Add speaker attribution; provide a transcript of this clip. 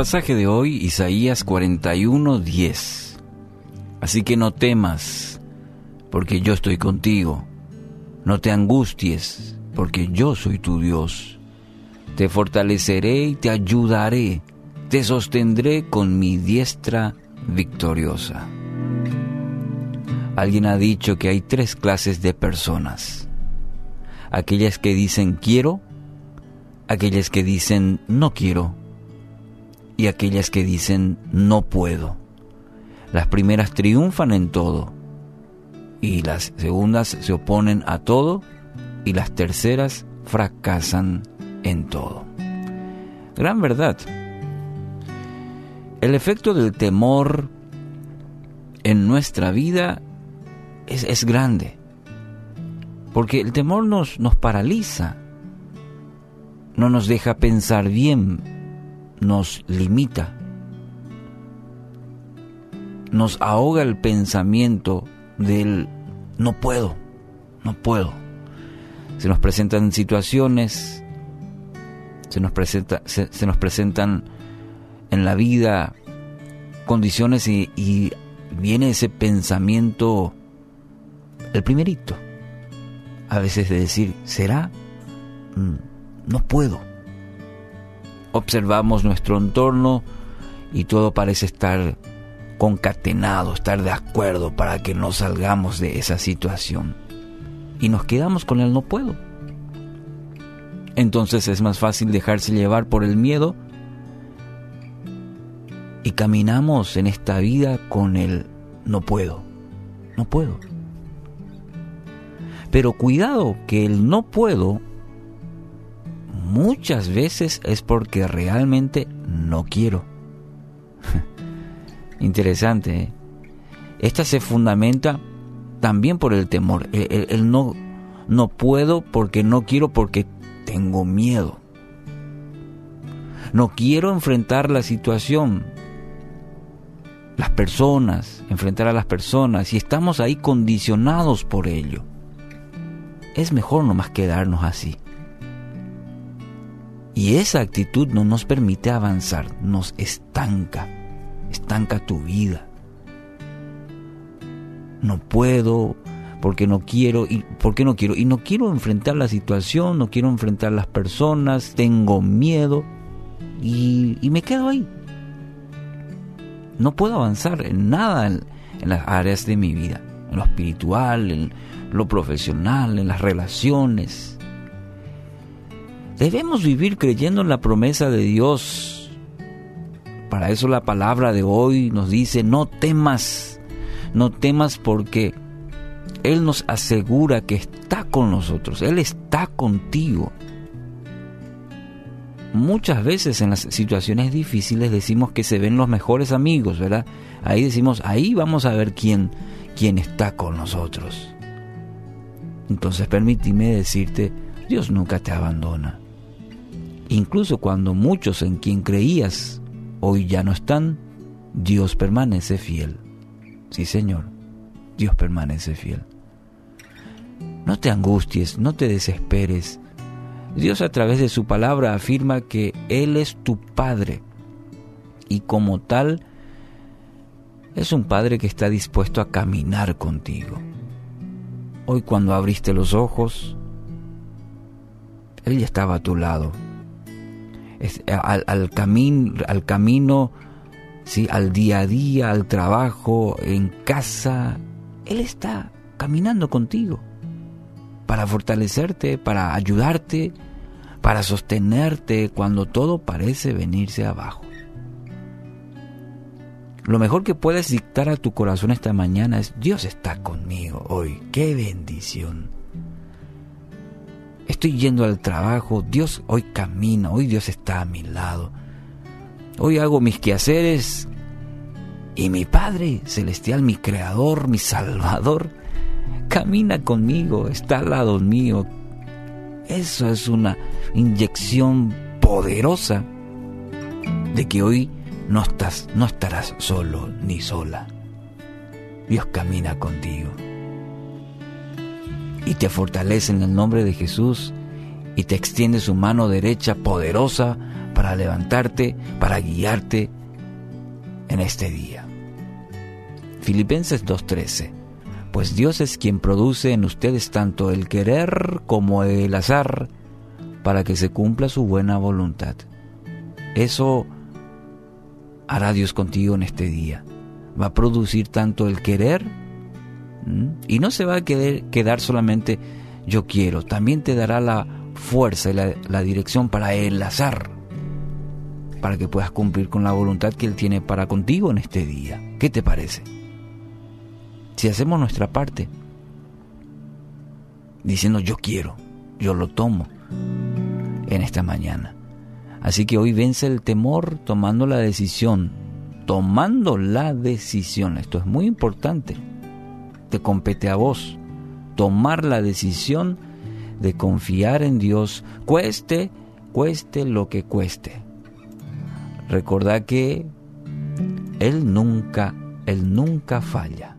Speaker 1: pasaje de hoy, Isaías 41, 10. Así que no temas, porque yo estoy contigo. No te angusties, porque yo soy tu Dios. Te fortaleceré y te ayudaré. Te sostendré con mi diestra victoriosa. Alguien ha dicho que hay tres clases de personas. Aquellas que dicen quiero, aquellas que dicen no quiero y aquellas que dicen no puedo. Las primeras triunfan en todo y las segundas se oponen a todo y las terceras fracasan en todo. Gran verdad. El efecto del temor en nuestra vida es, es grande, porque el temor nos, nos paraliza, no nos deja pensar bien, nos limita, nos ahoga el pensamiento del no puedo, no puedo. Se nos presentan situaciones, se nos, presenta, se, nos presentan en la vida condiciones y, y viene ese pensamiento, el primerito, a veces de decir, ¿será? Mm, no puedo. Observamos nuestro entorno y todo parece estar concatenado, estar de acuerdo para que no salgamos de esa situación. Y nos quedamos con el no puedo. Entonces es más fácil dejarse llevar por el miedo y caminamos en esta vida con el no puedo, no puedo. Pero cuidado que el no puedo muchas veces es porque realmente no quiero. Interesante. ¿eh? Esta se fundamenta también por el temor. El, no, no puedo porque no quiero porque tengo miedo. No quiero enfrentar la situación, las personas, enfrentar a las personas y estamos ahí condicionados por ello. Es mejor nomás quedarnos así. Y esa actitud no nos permite avanzar, nos estanca, estanca tu vida. No puedo, porque no quiero, y porque no quiero, y no quiero enfrentar la situación, no quiero enfrentar las personas, tengo miedo y, me quedo ahí. No puedo avanzar en nada en las áreas de mi vida, en lo espiritual, en lo profesional, en las relaciones, Debemos vivir creyendo en la promesa de Dios. Para eso la palabra de hoy nos dice, no temas, no temas porque Él nos asegura que está con nosotros, Él está contigo. Muchas veces en las situaciones difíciles decimos que se ven los mejores amigos, ¿verdad? Ahí decimos, ahí vamos a ver quién, quién está con nosotros. Entonces permíteme decirte, Dios nunca te abandona. Incluso cuando muchos en quien creías hoy ya no están, Dios permanece fiel. Sí, Señor, Dios permanece fiel. No te angusties, no te desesperes. Dios a través de su palabra afirma que Él es tu Padre y como tal es un Padre que está dispuesto a caminar contigo. Hoy cuando abriste los ojos, Él ya estaba a tu lado al, al, al camino, ¿sí? al día a día, al trabajo, en casa. Él está caminando contigo para fortalecerte, para ayudarte, para sostenerte cuando todo parece venirse abajo. Lo mejor que puedes dictar a tu corazón esta mañana es Dios está conmigo hoy. ¡Qué bendición! Estoy yendo al trabajo, Dios hoy camina, hoy Dios está a mi lado. Hoy hago mis quehaceres y mi Padre Celestial, mi Creador, mi Salvador, camina conmigo, está al lado mío. Eso es una inyección poderosa de que hoy no, estás, no estarás solo ni sola. Dios camina contigo y te fortalece en el nombre de Jesús y te extiende su mano derecha poderosa para levantarte, para guiarte en este día. Filipenses 2.13 Pues Dios es quien produce en ustedes tanto el querer como el azar para que se cumpla su buena voluntad. Eso hará Dios contigo en este día. Va a producir tanto el querer y no se va a quedar solamente yo quiero, también te dará la fuerza y la, la dirección para enlazar, para que puedas cumplir con la voluntad que Él tiene para contigo en este día. ¿Qué te parece? Si hacemos nuestra parte, diciendo yo quiero, yo lo tomo en esta mañana. Así que hoy vence el temor tomando la decisión, tomando la decisión. Esto es muy importante. Te compete a vos tomar la decisión de confiar en Dios, cueste, cueste lo que cueste. Recordad que Él nunca, Él nunca falla.